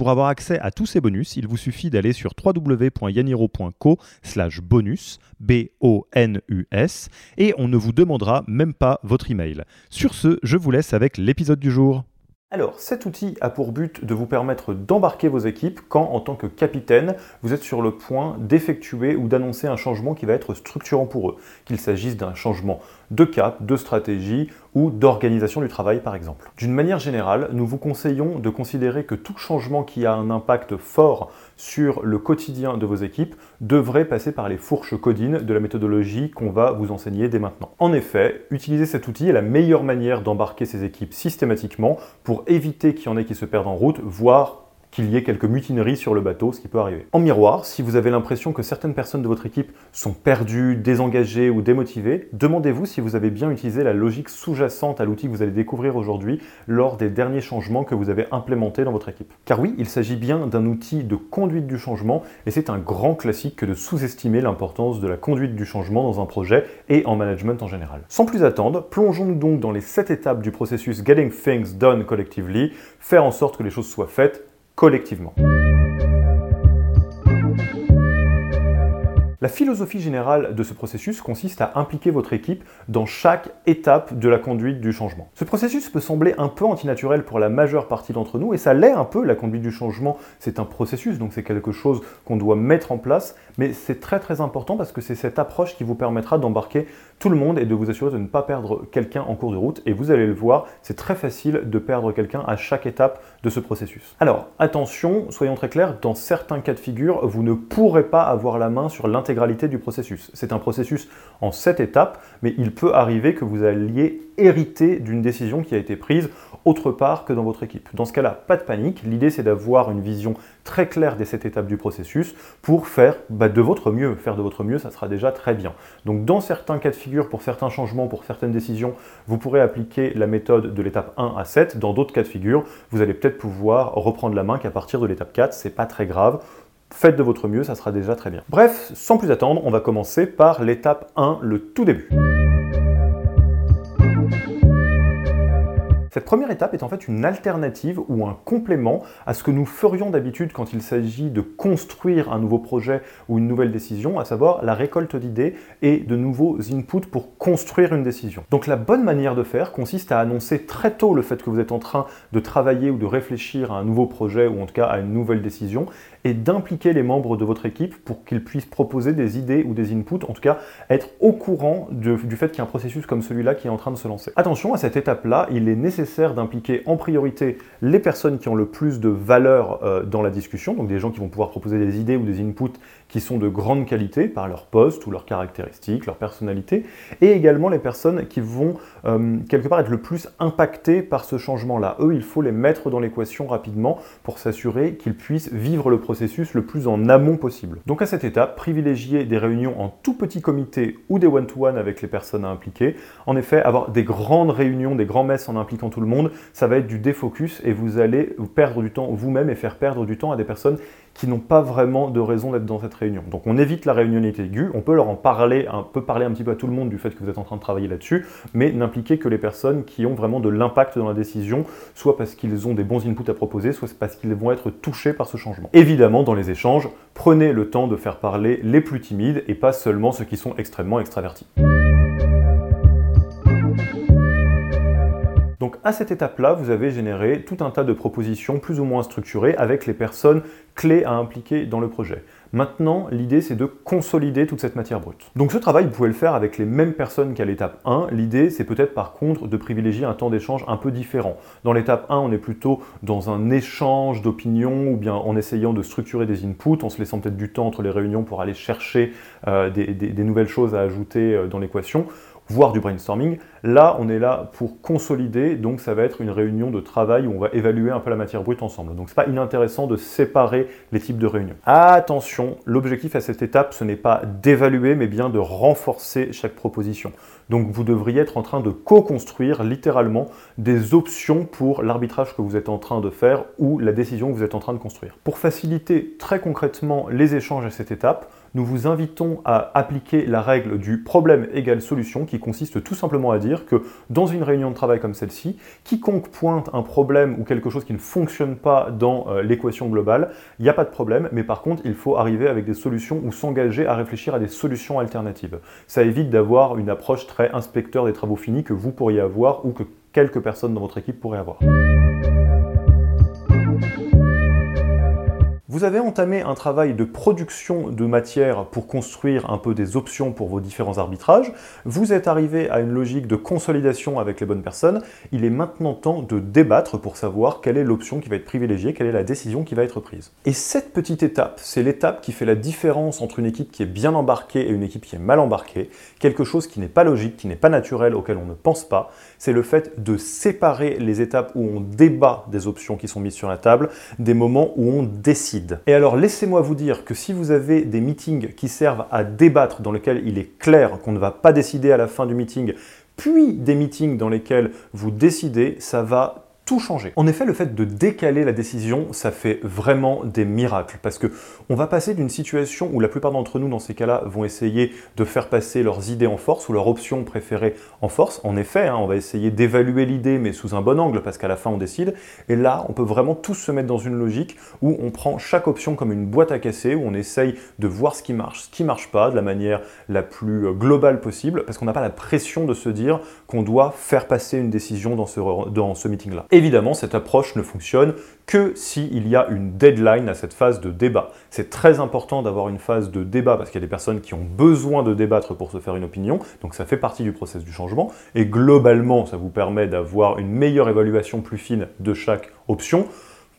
Pour avoir accès à tous ces bonus, il vous suffit d'aller sur www.yaniro.co slash bonus, B-O-N-U-S, et on ne vous demandera même pas votre email. Sur ce, je vous laisse avec l'épisode du jour. Alors, cet outil a pour but de vous permettre d'embarquer vos équipes quand, en tant que capitaine, vous êtes sur le point d'effectuer ou d'annoncer un changement qui va être structurant pour eux, qu'il s'agisse d'un changement de cap, de stratégie ou d'organisation du travail par exemple. D'une manière générale, nous vous conseillons de considérer que tout changement qui a un impact fort sur le quotidien de vos équipes devrait passer par les fourches codines de la méthodologie qu'on va vous enseigner dès maintenant. En effet, utiliser cet outil est la meilleure manière d'embarquer ces équipes systématiquement pour éviter qu'il y en ait qui se perdent en route, voire qu'il y ait quelques mutineries sur le bateau, ce qui peut arriver. En miroir, si vous avez l'impression que certaines personnes de votre équipe sont perdues, désengagées ou démotivées, demandez-vous si vous avez bien utilisé la logique sous-jacente à l'outil que vous allez découvrir aujourd'hui lors des derniers changements que vous avez implémentés dans votre équipe. Car oui, il s'agit bien d'un outil de conduite du changement et c'est un grand classique que de sous-estimer l'importance de la conduite du changement dans un projet et en management en général. Sans plus attendre, plongeons-nous donc dans les 7 étapes du processus Getting Things Done Collectively, faire en sorte que les choses soient faites collectivement. La philosophie générale de ce processus consiste à impliquer votre équipe dans chaque étape de la conduite du changement. Ce processus peut sembler un peu antinaturel pour la majeure partie d'entre nous, et ça l'est un peu, la conduite du changement, c'est un processus, donc c'est quelque chose qu'on doit mettre en place, mais c'est très très important parce que c'est cette approche qui vous permettra d'embarquer tout le monde et de vous assurer de ne pas perdre quelqu'un en cours de route, et vous allez le voir, c'est très facile de perdre quelqu'un à chaque étape de ce processus. Alors, attention, soyons très clairs, dans certains cas de figure, vous ne pourrez pas avoir la main sur du processus. C'est un processus en sept étapes, mais il peut arriver que vous alliez hériter d'une décision qui a été prise autre part que dans votre équipe. Dans ce cas-là, pas de panique. L'idée, c'est d'avoir une vision très claire des sept étapes du processus pour faire bah, de votre mieux. Faire de votre mieux, ça sera déjà très bien. Donc, dans certains cas de figure, pour certains changements, pour certaines décisions, vous pourrez appliquer la méthode de l'étape 1 à 7. Dans d'autres cas de figure, vous allez peut-être pouvoir reprendre la main qu'à partir de l'étape 4. C'est pas très grave. Faites de votre mieux, ça sera déjà très bien. Bref, sans plus attendre, on va commencer par l'étape 1, le tout début. Cette première étape est en fait une alternative ou un complément à ce que nous ferions d'habitude quand il s'agit de construire un nouveau projet ou une nouvelle décision, à savoir la récolte d'idées et de nouveaux inputs pour construire une décision. Donc la bonne manière de faire consiste à annoncer très tôt le fait que vous êtes en train de travailler ou de réfléchir à un nouveau projet ou en tout cas à une nouvelle décision et d'impliquer les membres de votre équipe pour qu'ils puissent proposer des idées ou des inputs, en tout cas être au courant du fait qu'il y a un processus comme celui-là qui est en train de se lancer. Attention, à cette étape-là, il est nécessaire d'impliquer en priorité les personnes qui ont le plus de valeur euh, dans la discussion, donc des gens qui vont pouvoir proposer des idées ou des inputs qui sont de grande qualité par leur poste ou leurs caractéristiques, leur personnalité, et également les personnes qui vont euh, quelque part être le plus impactées par ce changement-là. Eux, il faut les mettre dans l'équation rapidement pour s'assurer qu'ils puissent vivre le processus le plus en amont possible. Donc à cette étape, privilégier des réunions en tout petit comité ou des one-to-one avec les personnes à impliquer. En effet, avoir des grandes réunions, des grands messes en impliquant tout le monde, ça va être du défocus et vous allez perdre du temps vous-même et faire perdre du temps à des personnes qui n'ont pas vraiment de raison d'être dans cette réunion. Donc on évite la réunionnalité aiguë, on peut leur en parler, un peu parler un petit peu à tout le monde du fait que vous êtes en train de travailler là-dessus, mais n'impliquez que les personnes qui ont vraiment de l'impact dans la décision, soit parce qu'ils ont des bons inputs à proposer, soit parce qu'ils vont être touchés par ce changement. Évidemment, dans les échanges, prenez le temps de faire parler les plus timides et pas seulement ceux qui sont extrêmement extravertis. Donc à cette étape-là, vous avez généré tout un tas de propositions plus ou moins structurées avec les personnes clés à impliquer dans le projet. Maintenant, l'idée c'est de consolider toute cette matière brute. Donc ce travail, vous pouvez le faire avec les mêmes personnes qu'à l'étape 1. L'idée c'est peut-être par contre de privilégier un temps d'échange un peu différent. Dans l'étape 1, on est plutôt dans un échange d'opinions ou bien en essayant de structurer des inputs, en se laissant peut-être du temps entre les réunions pour aller chercher euh, des, nouvelles choses à ajouter euh, dans l'équation voire du brainstorming. Là, on est là pour consolider, donc ça va être une réunion de travail où on va évaluer un peu la matière brute ensemble. Donc c'est pas inintéressant de séparer les types de réunions. Attention, l'objectif à cette étape, ce n'est pas d'évaluer, mais bien de renforcer chaque proposition. Donc vous devriez être en train de co-construire littéralement des options pour l'arbitrage que vous êtes en train de faire ou la décision que vous êtes en train de construire. Pour faciliter très concrètement les échanges à cette étape, nous vous invitons à appliquer la règle du problème égale solution qui consiste tout simplement à dire que dans une réunion de travail comme celle-ci, quiconque pointe un problème ou quelque chose qui ne fonctionne pas dans euh, l'équation globale, il n'y a pas de problème, mais par contre il faut arriver avec des solutions ou s'engager à réfléchir à des solutions alternatives. Ça évite d'avoir une approche très inspecteur des travaux finis que vous pourriez avoir ou que quelques personnes dans votre équipe pourraient avoir. Vous avez entamé un travail de production de matière pour construire un peu des options pour vos différents arbitrages. Vous êtes arrivé à une logique de consolidation avec les bonnes personnes. Il est maintenant temps de débattre pour savoir quelle est l'option qui va être privilégiée, quelle est la décision qui va être prise. Et cette petite étape, c'est l'étape qui fait la différence entre une équipe qui est bien embarquée et une équipe qui est mal embarquée. Quelque chose qui n'est pas logique, qui n'est pas naturel, auquel on ne pense pas. C'est le fait de séparer les étapes où on débat des options qui sont mises sur la table des moments où on décide. Et alors laissez-moi vous dire que si vous avez des meetings qui servent à débattre, dans lesquels il est clair qu'on ne va pas décider à la fin du meeting, puis des meetings dans lesquels vous décidez, ça va changer. En effet, le fait de décaler la décision, ça fait vraiment des miracles parce que on va passer d'une situation où la plupart d'entre nous dans ces cas-là vont essayer de faire passer leurs idées en force ou leur option préférée en force. En effet, hein, on va essayer d'évaluer l'idée mais sous un bon angle parce qu'à la fin on décide. Et là, on peut vraiment tous se mettre dans une logique où on prend chaque option comme une boîte à casser, où on essaye de voir ce qui marche, ce qui marche pas de la manière la plus globale possible parce qu'on n'a pas la pression de se dire qu'on doit faire passer une décision dans ce, dans ce meeting-là. Évidemment, cette approche ne fonctionne que s'il y a une deadline à cette phase de débat. C'est très important d'avoir une phase de débat parce qu'il y a des personnes qui ont besoin de débattre pour se faire une opinion, donc ça fait partie du processus du changement, et globalement, ça vous permet d'avoir une meilleure évaluation plus fine de chaque option.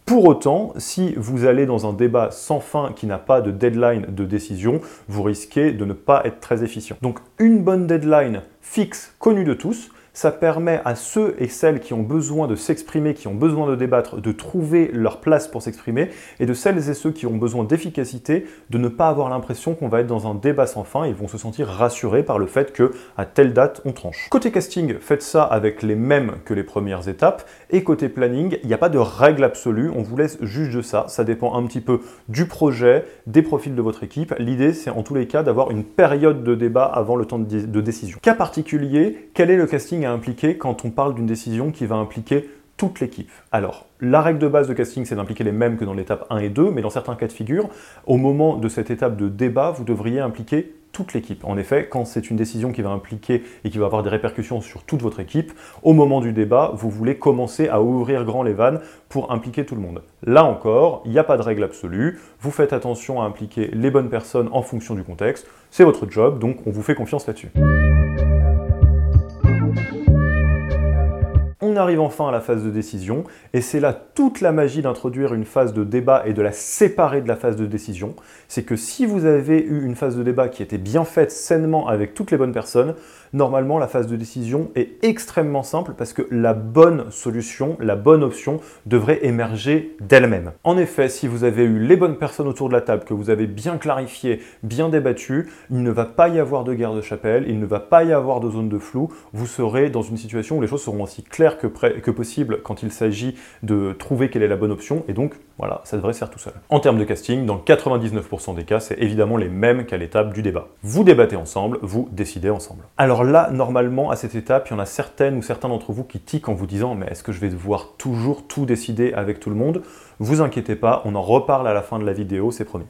Pour autant, si vous allez dans un débat sans fin qui n'a pas de deadline de décision, vous risquez de ne pas être très efficient. Donc une bonne deadline fixe, connue de tous, ça permet à ceux et celles qui ont besoin de s'exprimer, qui ont besoin de débattre, de trouver leur place pour s'exprimer, et de celles et ceux qui ont besoin d'efficacité, de ne pas avoir l'impression qu'on va être dans un débat sans fin, ils vont se sentir rassurés par le fait que à telle date on tranche. Côté casting, faites ça avec les mêmes que les premières étapes, et côté planning, il n'y a pas de règle absolue, on vous laisse juge de ça, ça dépend un petit peu du projet, des profils de votre équipe. L'idée c'est en tous les cas d'avoir une période de débat avant le temps de décision. Cas particulier, quel est le à impliquer quand on parle d'une décision qui va impliquer toute l'équipe. Alors, la règle de base de casting, c'est d'impliquer les mêmes que dans l'étape 1 et 2, mais dans certains cas de figure, au moment de cette étape de débat, vous devriez impliquer toute l'équipe. En effet, quand c'est une décision qui va impliquer et qui va avoir des répercussions sur toute votre équipe, au moment du débat, vous voulez commencer à ouvrir grand les vannes pour impliquer tout le monde. Là encore, il n'y a pas de règle absolue, vous faites attention à impliquer les bonnes personnes en fonction du contexte, c'est votre job, donc on vous fait confiance là-dessus. On arrive enfin à la phase de décision, et c'est là toute la magie d'introduire une phase de débat et de la séparer de la phase de décision. C'est que si vous avez eu une phase de débat qui était bien faite sainement avec toutes les bonnes personnes, normalement la phase de décision est extrêmement simple parce que la bonne solution, la bonne option devrait émerger d'elle-même. En effet, si vous avez eu les bonnes personnes autour de la table, que vous avez bien clarifié, bien débattu, il ne va pas y avoir de guerre de chapelle, il ne va pas y avoir de zone de flou, vous serez dans une situation où les choses seront aussi claires que, possible quand il s'agit de trouver quelle est la bonne option, et donc voilà, ça devrait se faire tout seul. En termes de casting, dans 99% des cas, c'est évidemment les mêmes qu'à l'étape du débat. Vous débattez ensemble, vous décidez ensemble. Alors là, normalement, à cette étape, il y en a certaines ou certains d'entre vous qui tiquent en vous disant mais est-ce que je vais devoir toujours tout décider avec tout le monde? Vous inquiétez pas, on en reparle à la fin de la vidéo, c'est promis.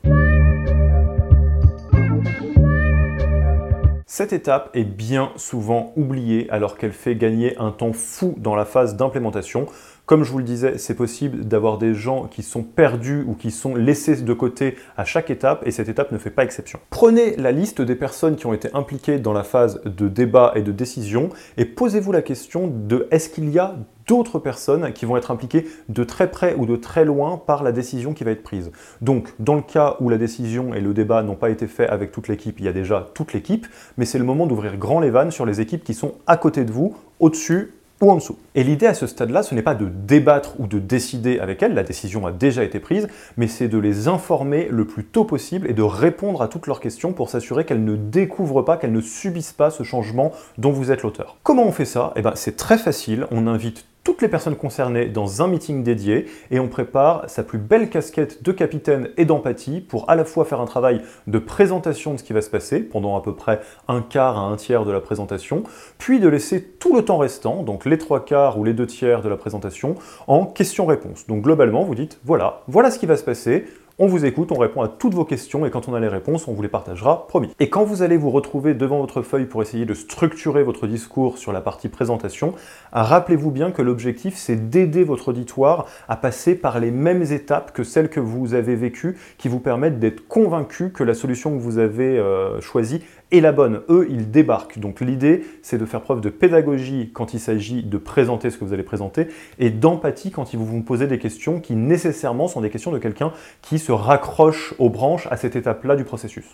Cette étape est bien souvent oubliée alors qu'elle fait gagner un temps fou dans la phase d'implémentation Comme je vous le disais, c'est possible d'avoir des gens qui sont perdus ou qui sont laissés de côté à chaque étape et cette étape ne fait pas exception. Prenez la liste des personnes qui ont été impliquées dans la phase de débat et de décision et posez-vous la question de est-ce qu'il y a d'autres personnes qui vont être impliquées de très près ou de très loin par la décision qui va être prise? Donc, dans le cas où la décision et le débat n'ont pas été faits avec toute l'équipe, il y a déjà toute l'équipe, mais c'est le moment d'ouvrir grand les vannes sur les équipes qui sont à côté de vous, au-dessus Et l'idée à ce stade-là, ce n'est pas de débattre ou de décider avec elles, la décision a déjà été prise, mais c'est de les informer le plus tôt possible et de répondre à toutes leurs questions pour s'assurer qu'elles ne découvrent pas, qu'elles ne subissent pas ce changement dont vous êtes l'auteur. Comment on fait ça? Eh ben, c'est très facile, on invite toutes les personnes concernées dans un meeting dédié et on prépare sa plus belle casquette de capitaine et d'empathie pour à la fois faire un travail de présentation de ce qui va se passer pendant à peu près un quart à un tiers de la présentation, puis de laisser tout le temps restant, donc les trois quarts ou les deux tiers de la présentation, en questions-réponses. Donc globalement, vous dites voilà, voilà ce qui va se passer, on vous écoute, on répond à toutes vos questions et quand on a les réponses, on vous les partagera, promis. Et quand vous allez vous retrouver devant votre feuille pour essayer de structurer votre discours sur la partie présentation, rappelez-vous bien que l'objectif c'est d'aider votre auditoire à passer par les mêmes étapes que celles que vous avez vécues qui vous permettent d'être convaincu que la solution que vous avez euh, choisie et la bonne. Eux, ils débarquent. Donc l'idée, c'est de faire preuve de pédagogie quand il s'agit de présenter ce que vous allez présenter et d'empathie quand ils vous vont poser des questions qui nécessairement sont des questions de quelqu'un qui se raccroche aux branches à cette étape-là du processus.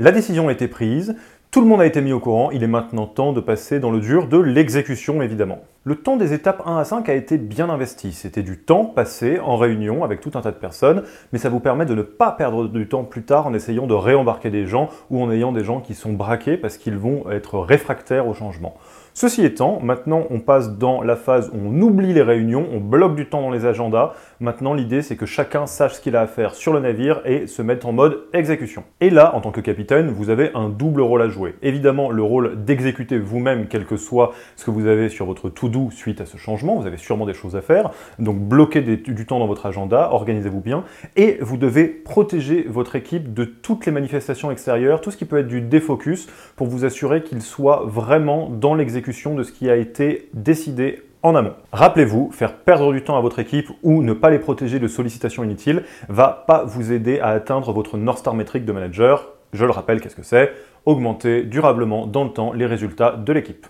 La décision a été prise, tout le monde a été mis au courant, il est maintenant temps de passer dans le dur de l'exécution évidemment. Le temps des étapes 1 à 5 a été bien investi, c'était du temps passé en réunion avec tout un tas de personnes, mais ça vous permet de ne pas perdre du temps plus tard en essayant de réembarquer des gens ou en ayant des gens qui sont braqués parce qu'ils vont être réfractaires au changement. Ceci étant, maintenant on passe dans la phase où on oublie les réunions, on bloque du temps dans les agendas. Maintenant l'idée c'est que chacun sache ce qu'il a à faire sur le navire et se mette en mode exécution. Et là, en tant que capitaine, vous avez un double rôle à jouer. Évidemment, le rôle d'exécuter vous-même, quel que soit ce que vous avez sur votre to-do suite à ce changement. Vous avez sûrement des choses à faire. Donc bloquez du temps dans votre agenda, organisez-vous bien. Et vous devez protéger votre équipe de toutes les manifestations extérieures, tout ce qui peut être du défocus, pour vous assurer qu'il soit vraiment dans l'exécution de ce qui a été décidé en amont. Rappelez-vous, faire perdre du temps à votre équipe ou ne pas les protéger de sollicitations inutiles va pas vous aider à atteindre votre North Star métrique de manager. Je le rappelle, qu'est-ce que c'est? Augmenter durablement dans le temps les résultats de l'équipe.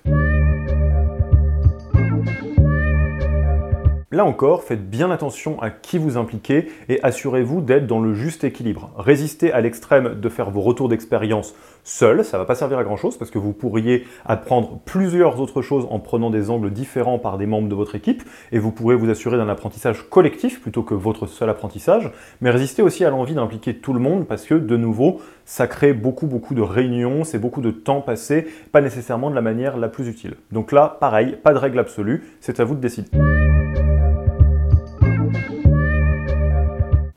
Là encore, faites bien attention à qui vous impliquez et assurez-vous d'être dans le juste équilibre. Résistez à l'extrême de faire vos retours d'expérience seul, ça ne va pas servir à grand chose parce que vous pourriez apprendre plusieurs autres choses en prenant des angles différents par des membres de votre équipe et vous pourrez vous assurer d'un apprentissage collectif plutôt que votre seul apprentissage. Mais résistez aussi à l'envie d'impliquer tout le monde parce que de nouveau, ça crée beaucoup beaucoup de réunions, c'est beaucoup de temps passé, pas nécessairement de la manière la plus utile. Donc là, pareil, pas de règle absolue, c'est à vous de décider.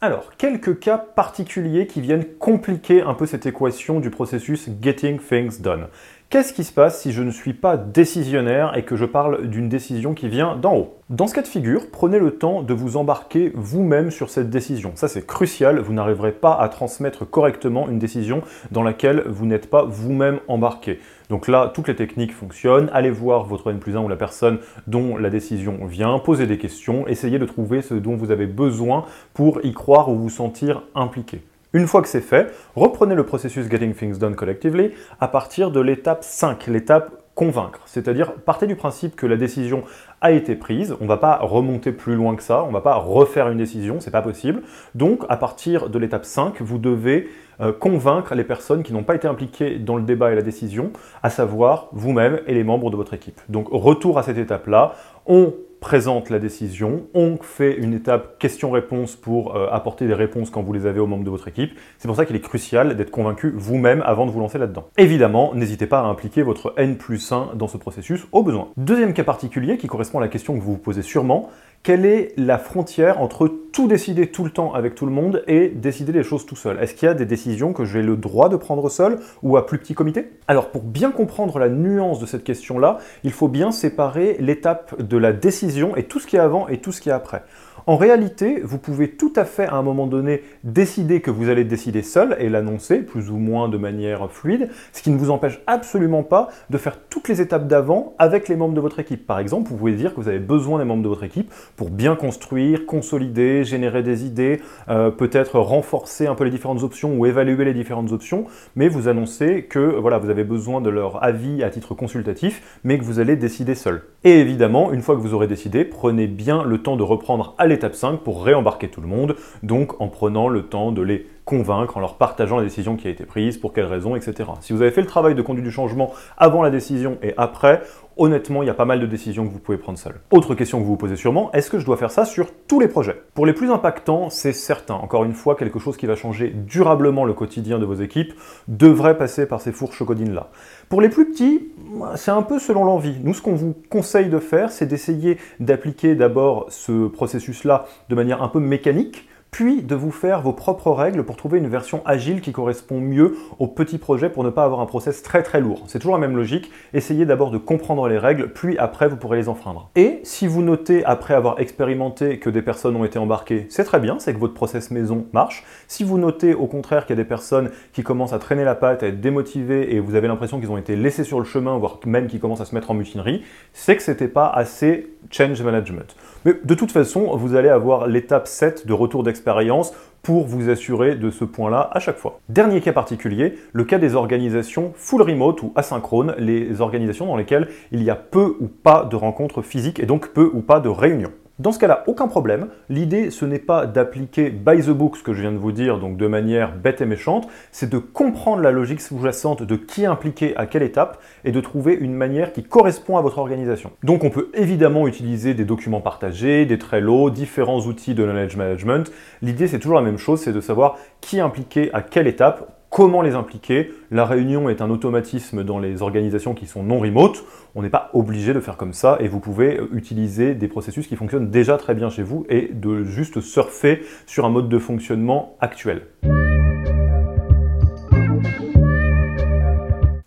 Alors, quelques cas particuliers qui viennent compliquer un peu cette équation du processus Getting Things Done. Qu'est-ce qui se passe si je ne suis pas décisionnaire et que je parle d'une décision qui vient d'en haut? Dans ce cas de figure, prenez le temps de vous embarquer vous-même sur cette décision. Ça c'est crucial, vous n'arriverez pas à transmettre correctement une décision dans laquelle vous n'êtes pas vous-même embarqué. Donc là, toutes les techniques fonctionnent. Allez voir votre N plus 1 ou la personne dont la décision vient, posez des questions, essayez de trouver ce dont vous avez besoin pour y croire ou vous sentir impliqué. Une fois que c'est fait, reprenez le processus Getting Things Done Collectively à partir de l'étape 5, l'étape convaincre. C'est-à-dire, partez du principe que la décision a été prise, on ne va pas remonter plus loin que ça, on ne va pas refaire une décision, c'est pas possible. Donc, à partir de l'étape 5, vous devez euh, convaincre les personnes qui n'ont pas été impliquées dans le débat et la décision, à savoir vous-même et les membres de votre équipe. Donc, retour à cette étape-là, on présente la décision, on fait une étape question-réponse pour euh, apporter des réponses quand vous les avez aux membres de votre équipe. C'est pour ça qu'il est crucial d'être convaincu vous-même avant de vous lancer là-dedans. Évidemment, n'hésitez pas à impliquer votre N plus 1 dans ce processus au besoin. Deuxième cas particulier qui correspond à la question que vous vous posez sûrement, quelle est la frontière entre tout décider tout le temps avec tout le monde et décider les choses tout seul? Est-ce qu'il y a des décisions que j'ai le droit de prendre seul ou à plus petit comité? Alors pour bien comprendre la nuance de cette question-là, il faut bien séparer l'étape de la décision et tout ce qui est avant et tout ce qui est après. En réalité, vous pouvez tout à fait à un moment donné décider que vous allez décider seul et l'annoncer plus ou moins de manière fluide, ce qui ne vous empêche absolument pas de faire toutes les étapes d'avant avec les membres de votre équipe. Par exemple, vous pouvez dire que vous avez besoin des membres de votre équipe pour bien construire, consolider, générer des idées, euh, peut-être renforcer un peu les différentes options ou évaluer les différentes options, mais vous annoncez que voilà, vous avez besoin de leur avis à titre consultatif, mais que vous allez décider seul. Et évidemment, une fois que vous aurez décidé, prenez bien le temps de reprendre à l'étape 5 pour réembarquer tout le monde, donc en prenant le temps de les convaincre en leur partageant la décision qui a été prise, pour quelles raisons, etc. Si vous avez fait le travail de conduite du changement avant la décision et après, honnêtement, il y a pas mal de décisions que vous pouvez prendre seul. Autre question que vous vous posez sûrement, est-ce que je dois faire ça sur tous les projets? Pour les plus impactants, c'est certain. Encore une fois, quelque chose qui va changer durablement le quotidien de vos équipes devrait passer par ces fourches codines-là. Pour les plus petits, c'est un peu selon l'envie. Nous, ce qu'on vous conseille de faire, c'est d'essayer d'appliquer d'abord ce processus-là de manière un peu mécanique, puis de vous faire vos propres règles pour trouver une version agile qui correspond mieux aux petits projets pour ne pas avoir un process très très lourd. C'est toujours la même logique, essayez d'abord de comprendre les règles, puis après vous pourrez les enfreindre. Et si vous notez après avoir expérimenté que des personnes ont été embarquées, c'est très bien, c'est que votre process maison marche. Si vous notez au contraire qu'il y a des personnes qui commencent à traîner la patte, à être démotivées et vous avez l'impression qu'ils ont été laissés sur le chemin, voire même qu'ils commencent à se mettre en mutinerie, c'est que c'était pas assez change management. Mais de toute façon, vous allez avoir l'étape 7 de retour d'expérience pour vous assurer de ce point-là à chaque fois. Dernier cas particulier, le cas des organisations full remote ou asynchrones, les organisations dans lesquelles il y a peu ou pas de rencontres physiques et donc peu ou pas de réunions. Dans ce cas-là, aucun problème. L'idée, ce n'est pas d'appliquer by the book ce que je viens de vous dire, donc de manière bête et méchante, c'est de comprendre la logique sous-jacente de qui est impliqué à quelle étape et de trouver une manière qui correspond à votre organisation. Donc on peut évidemment utiliser des documents partagés, des Trello, différents outils de knowledge management. L'idée, c'est toujours la même chose, c'est de savoir qui est impliqué à quelle étape comment les impliquer. La réunion est un automatisme dans les organisations qui sont non remote. On n'est pas obligé de faire comme ça et vous pouvez utiliser des processus qui fonctionnent déjà très bien chez vous et de juste surfer sur un mode de fonctionnement actuel.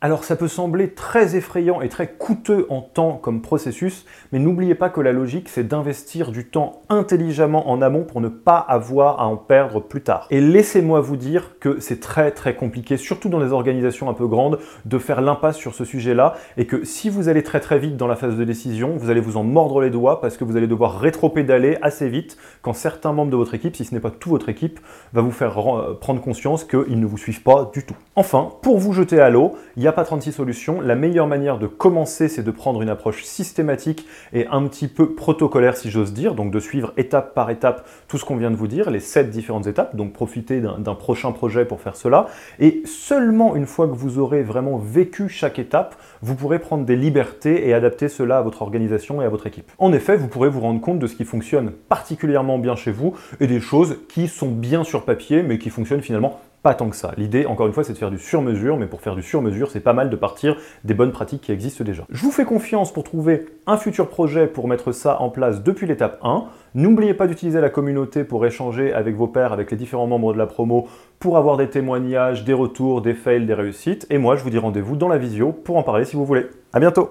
Alors ça peut sembler très effrayant et très coûteux en temps comme processus, mais n'oubliez pas que la logique c'est d'investir du temps intelligemment en amont pour ne pas avoir à en perdre plus tard. Et laissez-moi vous dire que c'est très très compliqué, surtout dans des organisations un peu grandes, de faire l'impasse sur ce sujet-là et que si vous allez très très vite dans la phase de décision, vous allez vous en mordre les doigts parce que vous allez devoir rétro-pédaler assez vite quand certains membres de votre équipe, si ce n'est pas toute votre équipe, va vous faire prendre conscience qu'ils ne vous suivent pas du tout. Enfin, pour vous jeter à l'eau, il y a pas 36 solutions. La meilleure manière de commencer, c'est de prendre une approche systématique et un petit peu protocolaire, si j'ose dire, donc de suivre étape par étape tout ce qu'on vient de vous dire, les sept différentes étapes, donc profiter d'un prochain projet pour faire cela. Et seulement une fois que vous aurez vraiment vécu chaque étape, vous pourrez prendre des libertés et adapter cela à votre organisation et à votre équipe. En effet, vous pourrez vous rendre compte de ce qui fonctionne particulièrement bien chez vous et des choses qui sont bien sur papier, mais qui fonctionnent finalement pas tant que ça. L'idée, encore une fois, c'est de faire du sur-mesure, mais pour faire du sur-mesure, c'est pas mal de partir des bonnes pratiques qui existent déjà. Je vous fais confiance pour trouver un futur projet pour mettre ça en place depuis l'étape 1. N'oubliez pas d'utiliser la communauté pour échanger avec vos pairs, avec les différents membres de la promo, pour avoir des témoignages, des retours, des fails, des réussites. Et moi, je vous dis rendez-vous dans la visio pour en parler si vous voulez. À bientôt